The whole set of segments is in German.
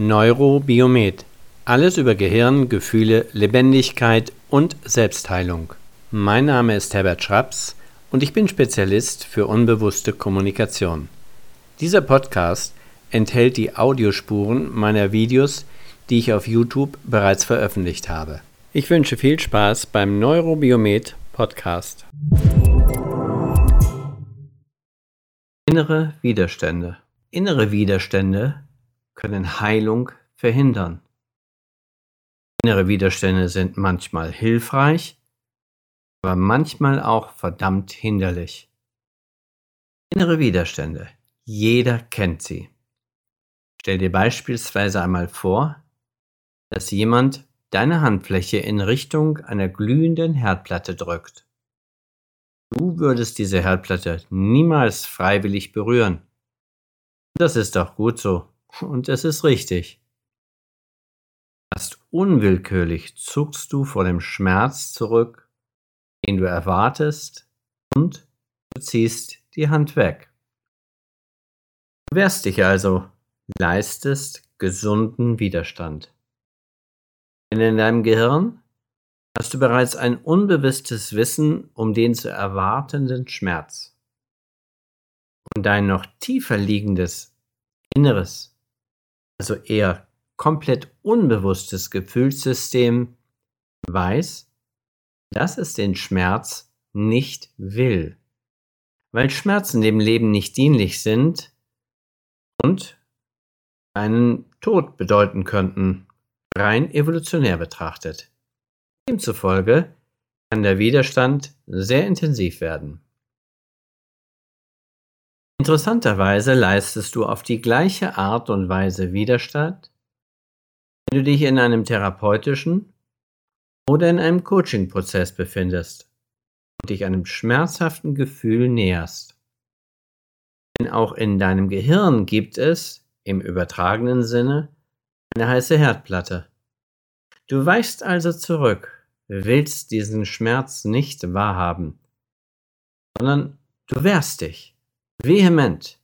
Neurobiomet. Alles über Gehirn, Gefühle, Lebendigkeit und Selbstheilung. Mein Name ist Herbert Schraps und ich bin Spezialist für unbewusste Kommunikation. Dieser Podcast enthält die Audiospuren meiner Videos, die ich auf YouTube bereits veröffentlicht habe. Ich wünsche viel Spaß beim Neurobiomet Podcast. Innere Widerstände. Innere Widerstände können Heilung verhindern. Innere Widerstände sind manchmal hilfreich, aber manchmal auch verdammt hinderlich. Innere Widerstände. Jeder kennt sie. Stell dir beispielsweise einmal vor, dass jemand deine Handfläche in Richtung einer glühenden Herdplatte drückt. Du würdest diese Herdplatte niemals freiwillig berühren. Das ist doch gut so. Und es ist richtig. Fast unwillkürlich zuckst du vor dem Schmerz zurück, den du erwartest, und du ziehst die Hand weg. Du wehrst dich also, leistest gesunden Widerstand. Denn in deinem Gehirn hast du bereits ein unbewusstes Wissen um den zu erwartenden Schmerz. Und dein noch tiefer liegendes Inneres also eher komplett unbewusstes Gefühlssystem weiß, dass es den Schmerz nicht will, weil Schmerzen dem Leben nicht dienlich sind und einen Tod bedeuten könnten, rein evolutionär betrachtet. Demzufolge kann der Widerstand sehr intensiv werden. Interessanterweise leistest du auf die gleiche Art und Weise Widerstand, wenn du dich in einem therapeutischen oder in einem Coaching-Prozess befindest und dich einem schmerzhaften Gefühl näherst. Denn auch in deinem Gehirn gibt es, im übertragenen Sinne, eine heiße Herdplatte. Du weichst also zurück, willst diesen Schmerz nicht wahrhaben, sondern du wehrst dich vehement,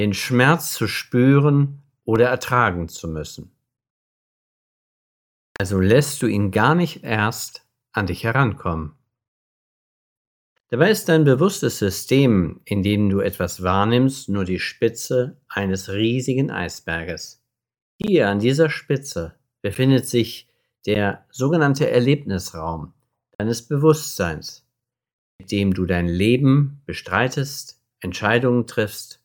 den Schmerz zu spüren oder ertragen zu müssen. Also lässt du ihn gar nicht erst an dich herankommen. Dabei ist dein bewusstes System, in dem du etwas wahrnimmst, nur die Spitze eines riesigen Eisberges. Hier an dieser Spitze befindet sich der sogenannte Erlebnisraum deines Bewusstseins, mit dem du dein Leben bestreitest, Entscheidungen triffst,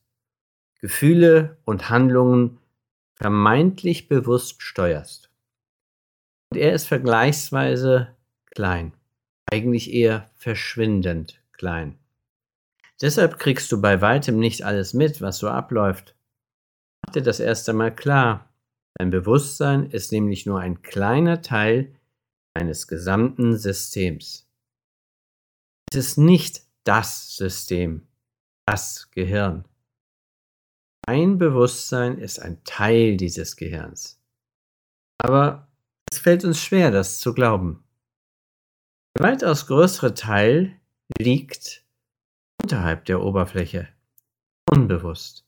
Gefühle und Handlungen vermeintlich bewusst steuerst. Und er ist vergleichsweise klein, eigentlich eher verschwindend klein. Deshalb kriegst du bei weitem nicht alles mit, was so abläuft. Mach dir das erst einmal klar. Dein Bewusstsein ist nämlich nur ein kleiner Teil deines gesamten Systems. Es ist nicht das System, das Gehirn. Ein Bewusstsein ist ein Teil dieses Gehirns. Aber es fällt uns schwer, das zu glauben. Der weitaus größere Teil liegt unterhalb der Oberfläche, unbewusst.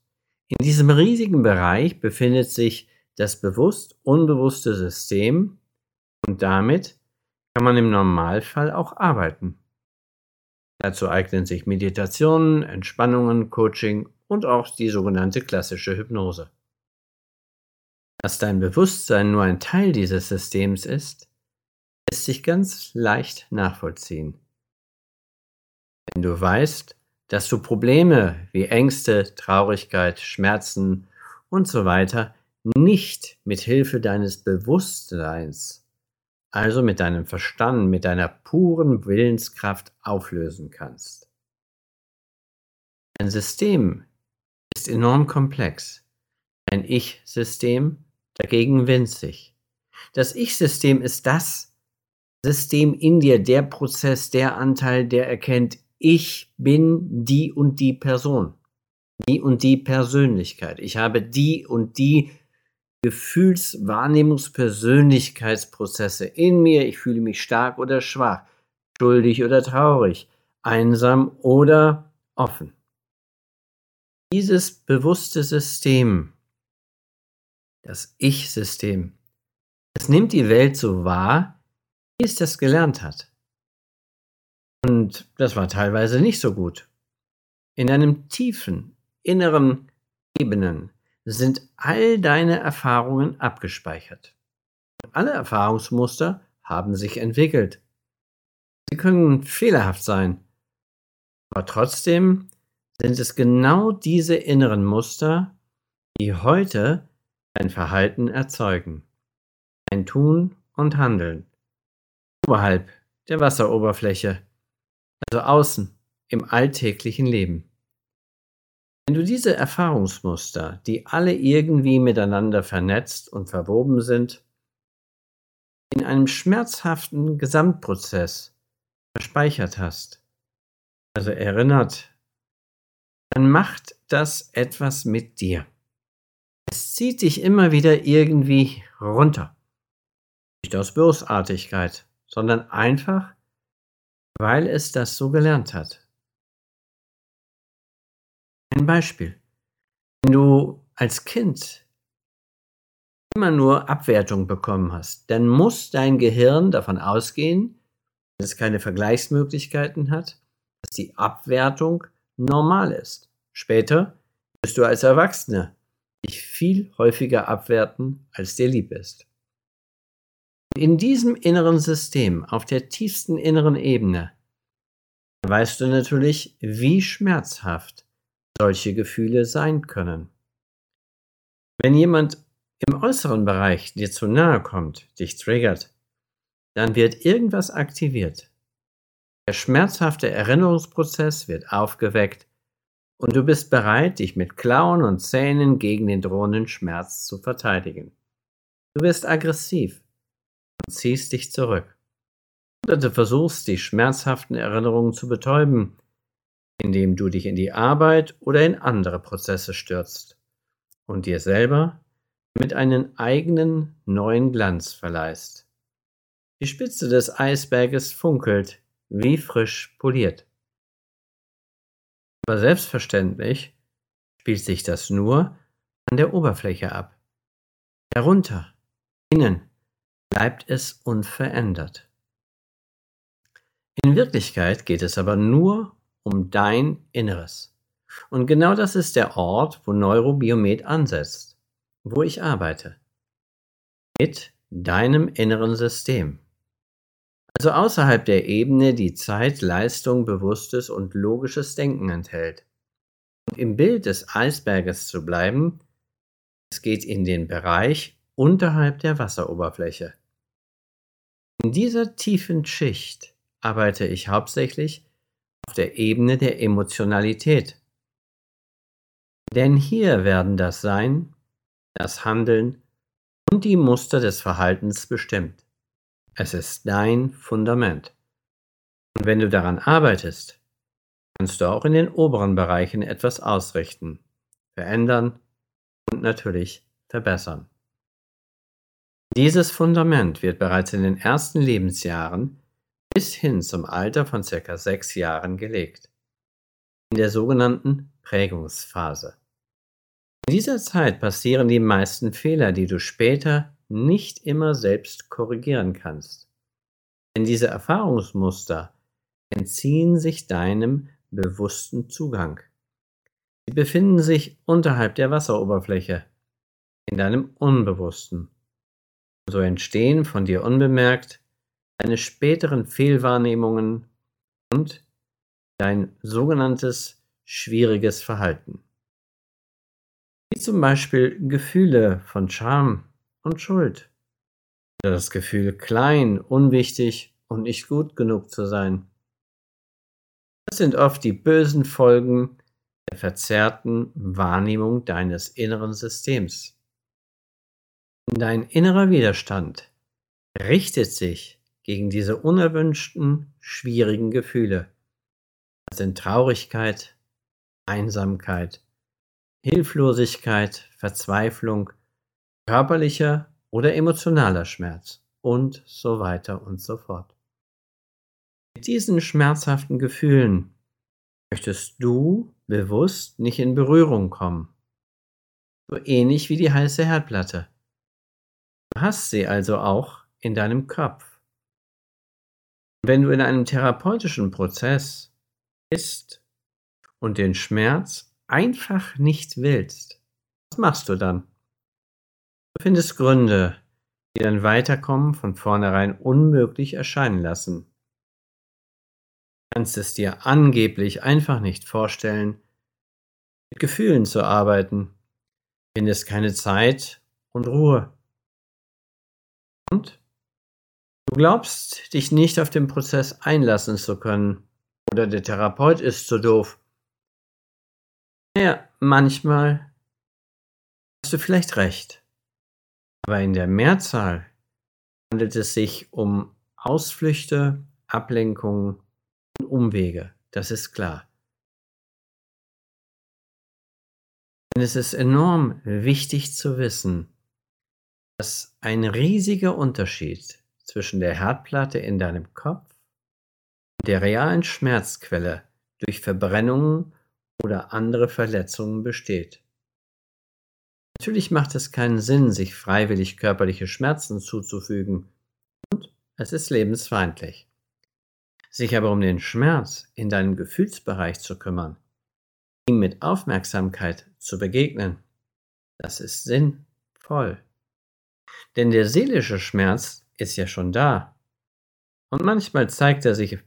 In diesem riesigen Bereich befindet sich das bewusst-unbewusste System und damit kann man im Normalfall auch arbeiten. Dazu eignen sich Meditationen, Entspannungen, Coaching und auch die sogenannte klassische Hypnose. Dass dein Bewusstsein nur ein Teil dieses Systems ist, lässt sich ganz leicht nachvollziehen. Wenn du weißt, dass du Probleme wie Ängste, Traurigkeit, Schmerzen und so weiter nicht mit Hilfe deines Bewusstseins also mit deinem Verstand, mit deiner puren Willenskraft auflösen kannst. Ein System ist enorm komplex, ein Ich-System dagegen winzig. Das Ich-System ist das System in dir, der Prozess, der Anteil, der erkennt, ich bin die und die Person, die und die Persönlichkeit. Ich habe die und die Gefühls-, Wahrnehmungs-, Persönlichkeitsprozesse in mir. Ich fühle mich stark oder schwach, schuldig oder traurig, einsam oder offen. Dieses bewusste System, das Ich-System. Es nimmt die Welt so wahr, wie es das gelernt hat. Und das war teilweise nicht so gut. In deinem tiefen, inneren Ebenen sind all deine Erfahrungen abgespeichert. Alle Erfahrungsmuster haben sich entwickelt. Sie können fehlerhaft sein, aber trotzdem sind es genau diese inneren Muster, die heute dein Verhalten erzeugen, dein Tun und Handeln, oberhalb der Wasseroberfläche, also außen im alltäglichen Leben. Wenn du diese Erfahrungsmuster, die alle irgendwie miteinander vernetzt und verwoben sind, in einem schmerzhaften Gesamtprozess verspeichert hast, also erinnert, dann macht das etwas mit dir. Es zieht dich immer wieder irgendwie runter. Nicht aus Bösartigkeit, sondern einfach, weil es das so gelernt hat. Ein Beispiel. Wenn du als Kind immer nur Abwertung bekommen hast, dann muss dein Gehirn davon ausgehen, dass es keine Vergleichsmöglichkeiten hat, dass die Abwertung normal ist. Später wirst du als Erwachsene dich viel häufiger abwerten, als dir lieb ist. In diesem inneren System, auf der tiefsten inneren Ebene, weißt du natürlich, wie schmerzhaft solche Gefühle sein können. Wenn jemand im äußeren Bereich dir zu nahe kommt, dich triggert, dann wird irgendwas aktiviert. Der schmerzhafte Erinnerungsprozess wird aufgeweckt und du bist bereit, dich mit Klauen und Zähnen gegen den drohenden Schmerz zu verteidigen. Du wirst aggressiv und ziehst dich zurück. Oder du versuchst, die schmerzhaften Erinnerungen zu betäuben, indem du dich in die Arbeit oder in andere Prozesse stürzt und dir selber mit einen eigenen neuen Glanz verleihst. Die Spitze des Eisberges funkelt wie frisch poliert. Aber selbstverständlich spielt sich das nur an der Oberfläche ab. Darunter, innen, bleibt es unverändert. In Wirklichkeit geht es aber nur um dein Inneres. Und genau das ist der Ort, wo Neurobiomet ansetzt, wo ich arbeite. Mit deinem inneren System. Also außerhalb der Ebene, die Zeit, Leistung, bewusstes und logisches Denken enthält. Und im Bild des Eisberges zu bleiben, es geht in den Bereich unterhalb der Wasseroberfläche. In dieser tiefen Schicht arbeite ich hauptsächlich der Ebene der Emotionalität. Denn hier werden das Sein, das Handeln und die Muster des Verhaltens bestimmt. Es ist dein Fundament. Und wenn du daran arbeitest, kannst du auch in den oberen Bereichen etwas ausrichten, verändern und natürlich verbessern. Dieses Fundament wird bereits in den ersten Lebensjahren bis hin zum Alter von circa sechs Jahren gelegt. In der sogenannten Prägungsphase. In dieser Zeit passieren die meisten Fehler, die du später nicht immer selbst korrigieren kannst. Denn diese Erfahrungsmuster entziehen sich deinem bewussten Zugang. Sie befinden sich unterhalb der Wasseroberfläche, in deinem Unbewussten. So entstehen von dir unbemerkt deine späteren Fehlwahrnehmungen und dein sogenanntes schwieriges Verhalten. Wie zum Beispiel Gefühle von Scham und Schuld oder das Gefühl, klein, unwichtig und nicht gut genug zu sein. Das sind oft die bösen Folgen der verzerrten Wahrnehmung deines inneren Systems. Dein innerer Widerstand richtet sich gegen diese unerwünschten, schwierigen Gefühle. Das sind Traurigkeit, Einsamkeit, Hilflosigkeit, Verzweiflung, körperlicher oder emotionaler Schmerz und so weiter und so fort. Mit diesen schmerzhaften Gefühlen möchtest du bewusst nicht in Berührung kommen. So ähnlich wie die heiße Herdplatte. Du hast sie also auch in deinem Kopf. Wenn du in einem therapeutischen Prozess bist und den Schmerz einfach nicht willst, was machst du dann? Du findest Gründe, die dein Weiterkommen von vornherein unmöglich erscheinen lassen. Du kannst es dir angeblich einfach nicht vorstellen, mit Gefühlen zu arbeiten, findest keine Zeit und Ruhe. Und du glaubst, dich nicht auf den Prozess einlassen zu können, oder der Therapeut ist zu doof. Naja, manchmal hast du vielleicht recht. Aber in der Mehrzahl handelt es sich um Ausflüchte, Ablenkungen und Umwege. Das ist klar. Denn es ist enorm wichtig zu wissen, dass ein riesiger Unterschied zwischen der Herdplatte in deinem Kopf und der realen Schmerzquelle durch Verbrennungen oder andere Verletzungen besteht. Natürlich macht es keinen Sinn, sich freiwillig körperliche Schmerzen zuzufügen und es ist lebensfeindlich. Sich aber um den Schmerz in deinem Gefühlsbereich zu kümmern, ihm mit Aufmerksamkeit zu begegnen, das ist sinnvoll. Denn der seelische Schmerz ist ja schon da. Und manchmal zeigt er sich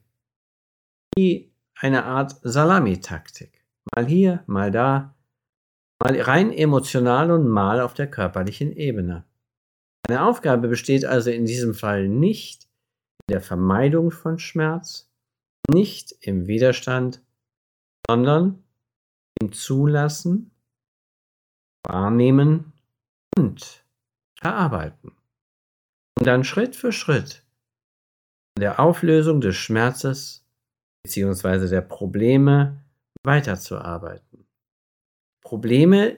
wie eine Art Salamitaktik. Mal hier, mal da, mal rein emotional und mal auf der körperlichen Ebene. Eine Aufgabe besteht also in diesem Fall nicht in der Vermeidung von Schmerz, nicht im Widerstand, sondern im Zulassen, Wahrnehmen und Verarbeiten. Und dann Schritt für Schritt an der Auflösung des Schmerzes bzw. der Probleme weiterzuarbeiten. Probleme,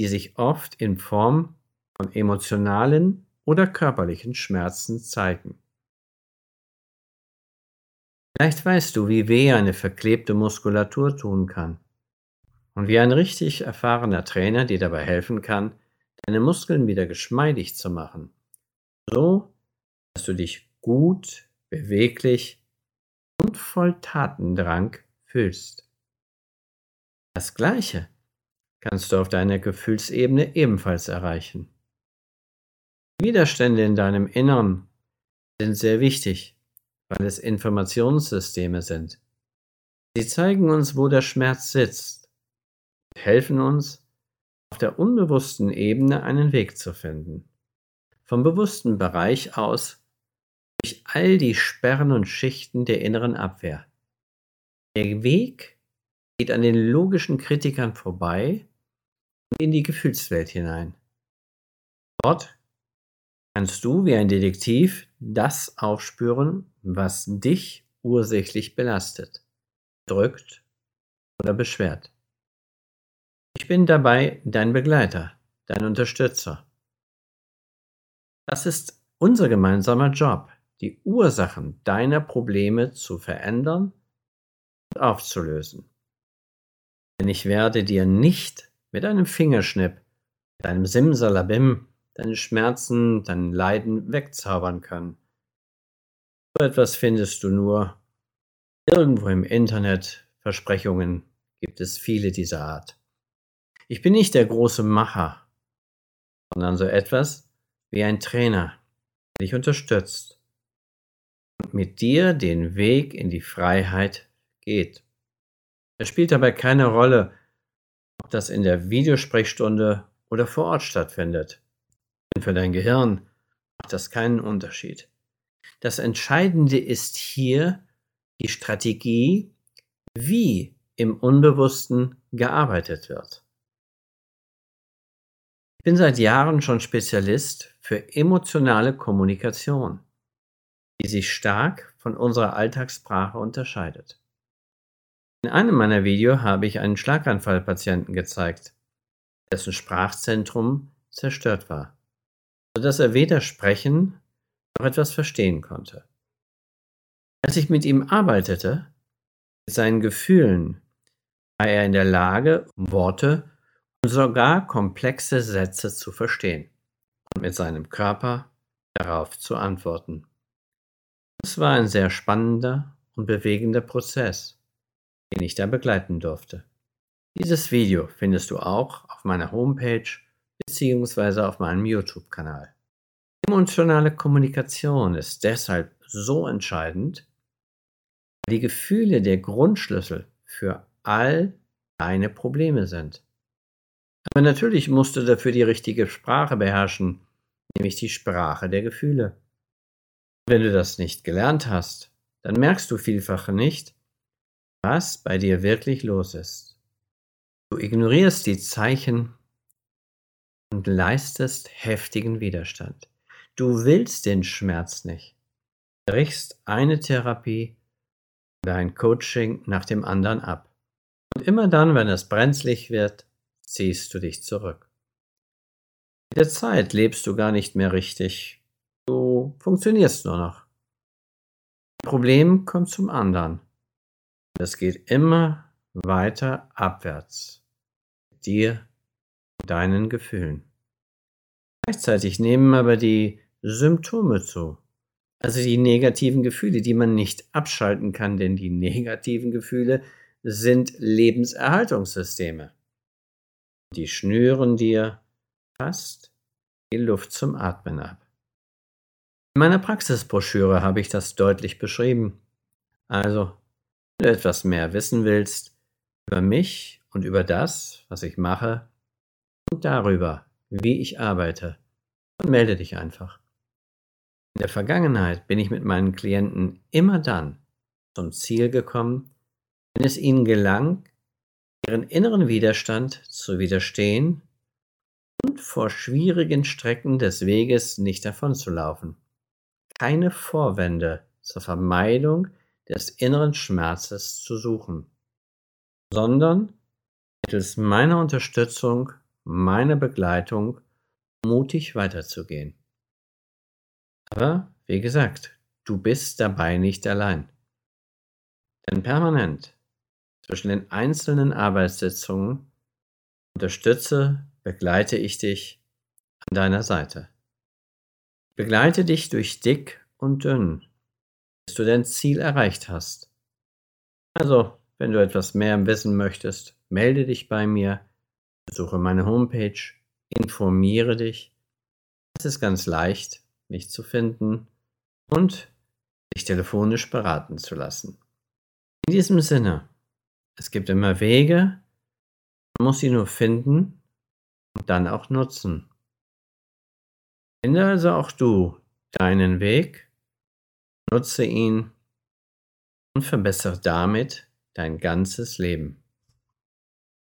die sich oft in Form von emotionalen oder körperlichen Schmerzen zeigen. Vielleicht weißt du, wie weh eine verklebte Muskulatur tun kann und wie ein richtig erfahrener Trainer dir dabei helfen kann, deine Muskeln wieder geschmeidig zu machen, so dass du dich gut, beweglich und voll Tatendrang fühlst. Das Gleiche kannst du auf deiner Gefühlsebene ebenfalls erreichen. Widerstände in deinem Innern sind sehr wichtig, weil es Informationssysteme sind. Sie zeigen uns, wo der Schmerz sitzt und helfen uns, auf der unbewussten Ebene einen Weg zu finden. Vom bewussten Bereich aus durch all die Sperren und Schichten der inneren Abwehr. Der Weg geht an den logischen Kritikern vorbei und in die Gefühlswelt hinein. Dort kannst du wie ein Detektiv das aufspüren, was dich ursächlich belastet, drückt oder beschwert. Ich bin dabei dein Begleiter, dein Unterstützer. Das ist unser gemeinsamer Job, die Ursachen deiner Probleme zu verändern und aufzulösen. Denn ich werde dir nicht mit einem Fingerschnipp, mit einem Simsalabim deine Schmerzen, dein Leiden wegzaubern können. So etwas findest du nur irgendwo im Internet. Versprechungen gibt es viele dieser Art. Ich bin nicht der große Macher, sondern so etwas wie ein Trainer, der dich unterstützt und mit dir den Weg in die Freiheit geht. Es spielt dabei keine Rolle, ob das in der Videosprechstunde oder vor Ort stattfindet. Denn für dein Gehirn macht das keinen Unterschied. Das Entscheidende ist hier die Strategie, wie im Unbewussten gearbeitet wird. Ich bin seit Jahren schon Spezialist für emotionale Kommunikation, die sich stark von unserer Alltagssprache unterscheidet. In einem meiner Videos habe ich einen Schlaganfallpatienten gezeigt, dessen Sprachzentrum zerstört war, sodass er weder sprechen noch etwas verstehen konnte. Als ich mit ihm arbeitete, mit seinen Gefühlen, war er in der Lage, Worte und sogar komplexe Sätze zu verstehen. und mit seinem Körper darauf zu antworten. Es war ein sehr spannender und bewegender Prozess, den ich da begleiten durfte. Dieses Video findest du auch auf meiner Homepage bzw. auf meinem YouTube-Kanal. Emotionale Kommunikation ist deshalb so entscheidend, weil die Gefühle der Grundschlüssel für all deine Probleme sind. Aber natürlich musst du dafür die richtige Sprache beherrschen, nämlich die Sprache der Gefühle. Wenn du das nicht gelernt hast, dann merkst du vielfach nicht, was bei dir wirklich los ist. Du ignorierst die Zeichen und leistest heftigen Widerstand. Du willst den Schmerz nicht. Du brichst eine Therapie oder ein Coaching nach dem anderen ab. Und immer dann, wenn es brenzlig wird, ziehst du dich zurück. Mit der Zeit lebst du gar nicht mehr richtig. Du funktionierst nur noch. Ein Problem kommt zum anderen. Es geht immer weiter abwärts. Mit dir und deinen Gefühlen. Gleichzeitig nehmen aber die Symptome zu. Also die negativen Gefühle, die man nicht abschalten kann, denn die negativen Gefühle sind Lebenserhaltungssysteme. Die schnüren dir fast die Luft zum Atmen ab. In meiner Praxisbroschüre habe ich das deutlich beschrieben. Also, wenn du etwas mehr wissen willst über mich und über das, was ich mache und darüber, wie ich arbeite, dann melde dich einfach. In der Vergangenheit bin ich mit meinen Klienten immer dann zum Ziel gekommen, wenn es ihnen gelang, ihren inneren Widerstand zu widerstehen und vor schwierigen Strecken des Weges nicht davonzulaufen. Keine Vorwände zur Vermeidung des inneren Schmerzes zu suchen, sondern mittels meiner Unterstützung, meiner Begleitung mutig weiterzugehen. Aber, wie gesagt, du bist dabei nicht allein. Denn permanent zwischen den einzelnen Arbeitssitzungen unterstütze, begleite ich dich an deiner Seite. Begleite dich durch dick und dünn, bis du dein Ziel erreicht hast. Also, wenn du etwas mehr wissen möchtest, melde dich bei mir, besuche meine Homepage, informiere dich. Es ist ganz leicht, mich zu finden und dich telefonisch beraten zu lassen. In diesem Sinne, es gibt immer Wege, man muss sie nur finden und dann auch nutzen. Finde also auch du deinen Weg, nutze ihn und verbessere damit dein ganzes Leben.